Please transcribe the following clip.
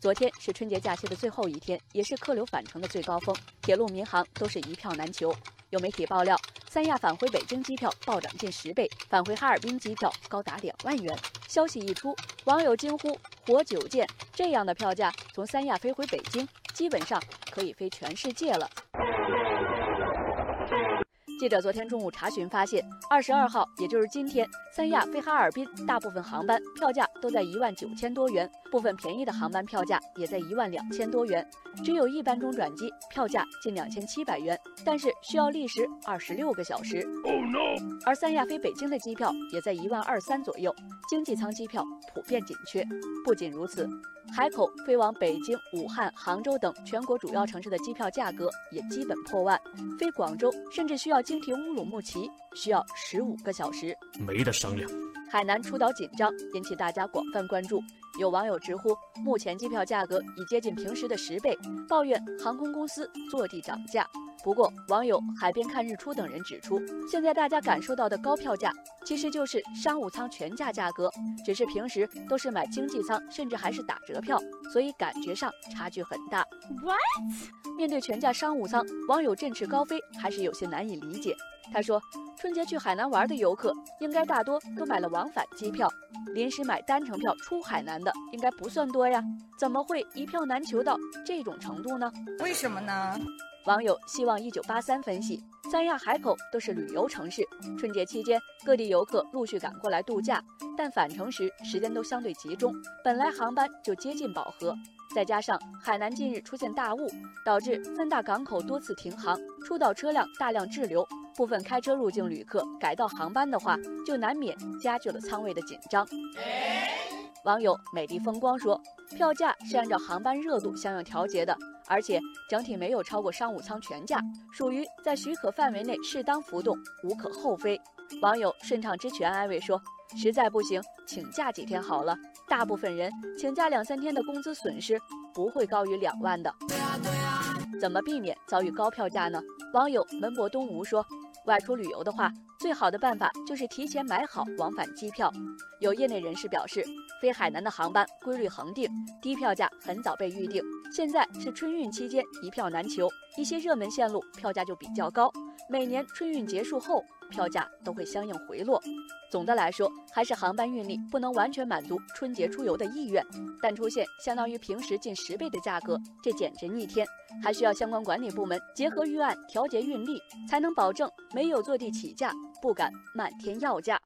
昨天是春节假期的最后一天，也是客流返程的最高峰，铁路、民航都是一票难求。有媒体爆料，三亚返回北京机票暴涨近十倍，返回哈尔滨机票高达两万元。消息一出，网友惊呼：“活久见！这样的票价，从三亚飞回北京，基本上可以飞全世界了。”记者昨天中午查询发现，二十二号，也就是今天，三亚飞哈尔滨大部分航班票价都在一万九千多元，部分便宜的航班票价也在一万两千多元。只有一班中转机票价近两千七百元，但是需要历时二十六个小时。而三亚飞北京的机票也在一万二三左右，经济舱机票普遍紧缺。不仅如此。海口飞往北京、武汉、杭州等全国主要城市的机票价格也基本破万，飞广州甚至需要经停乌鲁木齐，需要十五个小时，没得商量。海南出岛紧张，引起大家广泛关注。有网友直呼，目前机票价格已接近平时的十倍，抱怨航空公司坐地涨价。不过，网友海边看日出等人指出，现在大家感受到的高票价，其实就是商务舱全价价格，只是平时都是买经济舱，甚至还是打折票，所以感觉上差距很大。What？面对全价商务舱，网友振翅高飞还是有些难以理解。他说，春节去海南玩的游客，应该大多都买了往返机票，临时买单程票出海南的应该不算多呀，怎么会一票难求到这种程度呢？为什么呢？网友希望一九八三分析，三亚、海口都是旅游城市，春节期间各地游客陆续赶过来度假，但返程时时间都相对集中，本来航班就接近饱和，再加上海南近日出现大雾，导致三大港口多次停航，出岛车辆大量滞留，部分开车入境旅客改道航班的话，就难免加剧了舱位的紧张。网友美丽风光说，票价是按照航班热度相应调节的。而且整体没有超过商务舱全价，属于在许可范围内适当浮动，无可厚非。网友顺畅之泉安慰说：“实在不行，请假几天好了。大部分人请假两三天的工资损失不会高于两万的。怎么避免遭遇高票价呢？”网友门博东吴说：“外出旅游的话，最好的办法就是提前买好往返机票。有业内人士表示。”飞海南的航班规律恒定，低票价很早被预定。现在是春运期间，一票难求，一些热门线路票价就比较高。每年春运结束后，票价都会相应回落。总的来说，还是航班运力不能完全满足春节出游的意愿，但出现相当于平时近十倍的价格，这简直逆天。还需要相关管理部门结合预案调节运力，才能保证没有坐地起价，不敢漫天要价。